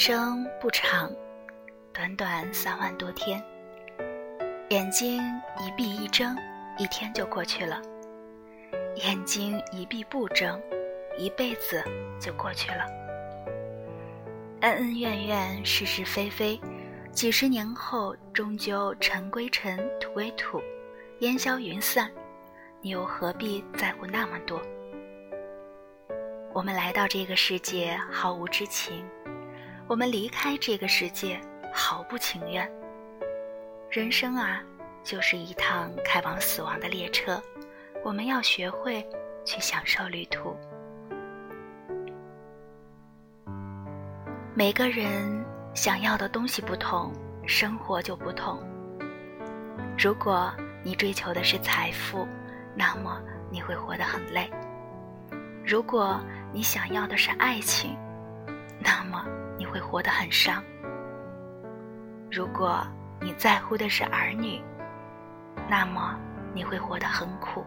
生不长，短短三万多天。眼睛一闭一睁，一天就过去了；眼睛一闭不睁，一辈子就过去了。恩恩怨怨，是是非非，几十年后，终究尘归尘，土归土，烟消云散。你又何必在乎那么多？我们来到这个世界毫无知情，我们离开这个世界毫不情愿。人生啊，就是一趟开往死亡的列车，我们要学会去享受旅途。每个人想要的东西不同，生活就不同。如果你追求的是财富，那么你会活得很累。如果你想要的是爱情，那么会活得很伤。如果你在乎的是儿女，那么你会活得很苦。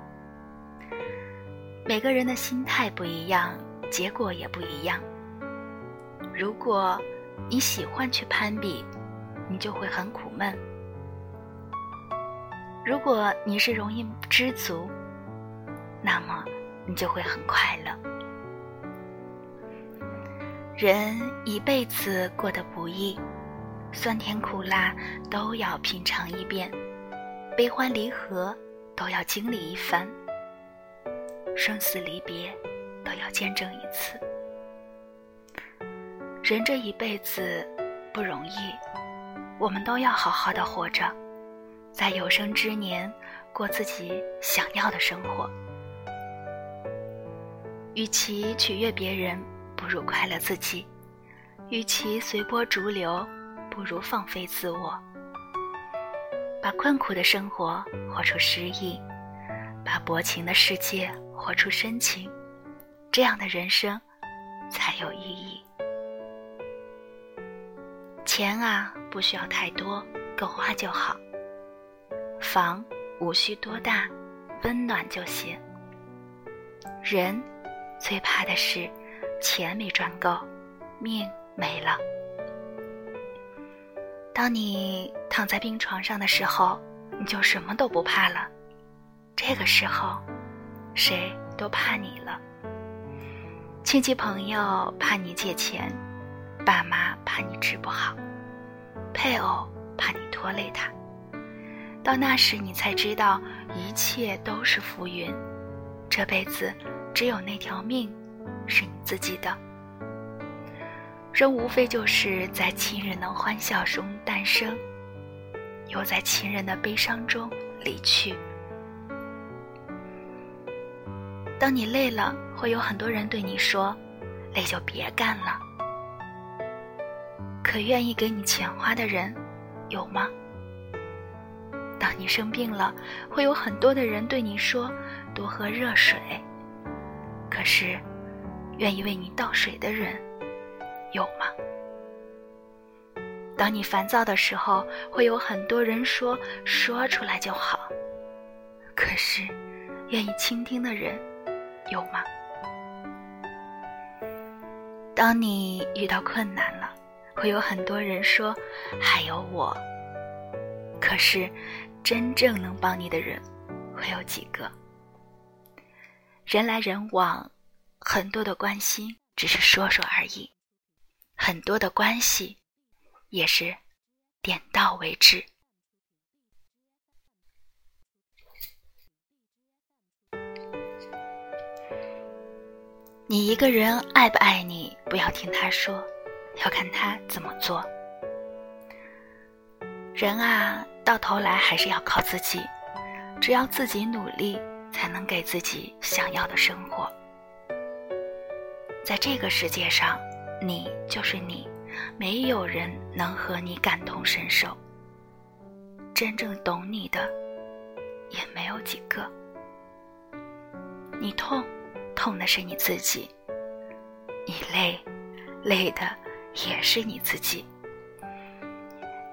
每个人的心态不一样，结果也不一样。如果你喜欢去攀比，你就会很苦闷；如果你是容易知足，那么你就会很快乐。人一辈子过得不易。酸甜苦辣都要品尝一遍，悲欢离合都要经历一番，生死离别都要见证一次。人这一辈子不容易，我们都要好好的活着，在有生之年过自己想要的生活。与其取悦别人，不如快乐自己；与其随波逐流。不如放飞自我，把困苦的生活活出诗意，把薄情的世界活出深情，这样的人生才有意义。钱啊，不需要太多，够花就好；房无需多大，温暖就行。人最怕的是钱没赚够，命没了。当你躺在病床上的时候，你就什么都不怕了。这个时候，谁都怕你了。亲戚朋友怕你借钱，爸妈怕你治不好，配偶怕你拖累他。到那时，你才知道一切都是浮云。这辈子，只有那条命，是你自己的。人无非就是在亲人的欢笑中诞生，又在亲人的悲伤中离去。当你累了，会有很多人对你说：“累就别干了。”可愿意给你钱花的人有吗？当你生病了，会有很多的人对你说：“多喝热水。”可是，愿意为你倒水的人？有吗？当你烦躁的时候，会有很多人说：“说出来就好。”可是，愿意倾听的人有吗？当你遇到困难了，会有很多人说：“还有我。”可是，真正能帮你的人会有几个？人来人往，很多的关心只是说说而已。很多的关系，也是点到为止。你一个人爱不爱你，不要听他说，要看他怎么做。人啊，到头来还是要靠自己，只要自己努力，才能给自己想要的生活。在这个世界上。你就是你，没有人能和你感同身受。真正懂你的，也没有几个。你痛，痛的是你自己；你累，累的也是你自己。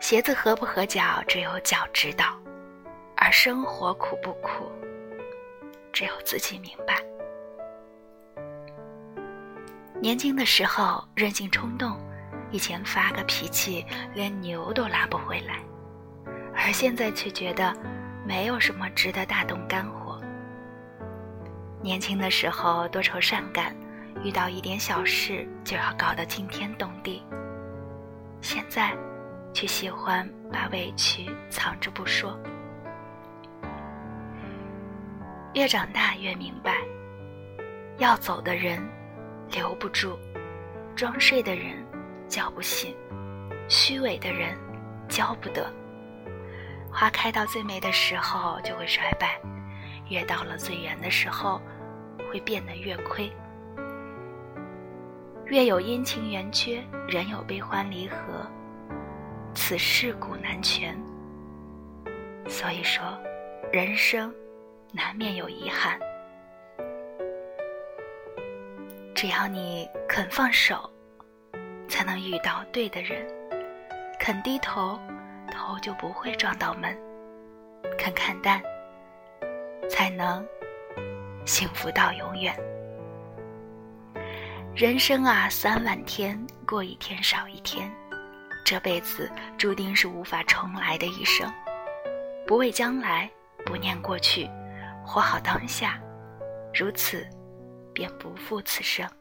鞋子合不合脚，只有脚知道；而生活苦不苦，只有自己明白。年轻的时候任性冲动，以前发个脾气连牛都拉不回来，而现在却觉得没有什么值得大动肝火。年轻的时候多愁善感，遇到一点小事就要搞得惊天动地，现在却喜欢把委屈藏着不说。越长大越明白，要走的人留不住，装睡的人叫不醒，虚伪的人交不得。花开到最美的时候就会衰败，越到了最圆的时候，会变得越亏。月有阴晴圆缺，人有悲欢离合，此事古难全。所以说，人生。难免有遗憾，只要你肯放手，才能遇到对的人；肯低头，头就不会撞到门；肯看淡，才能幸福到永远。人生啊，三万天，过一天少一天，这辈子注定是无法重来的一生。不畏将来，不念过去。活好当下，如此，便不负此生。